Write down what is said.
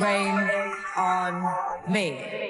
rain on me.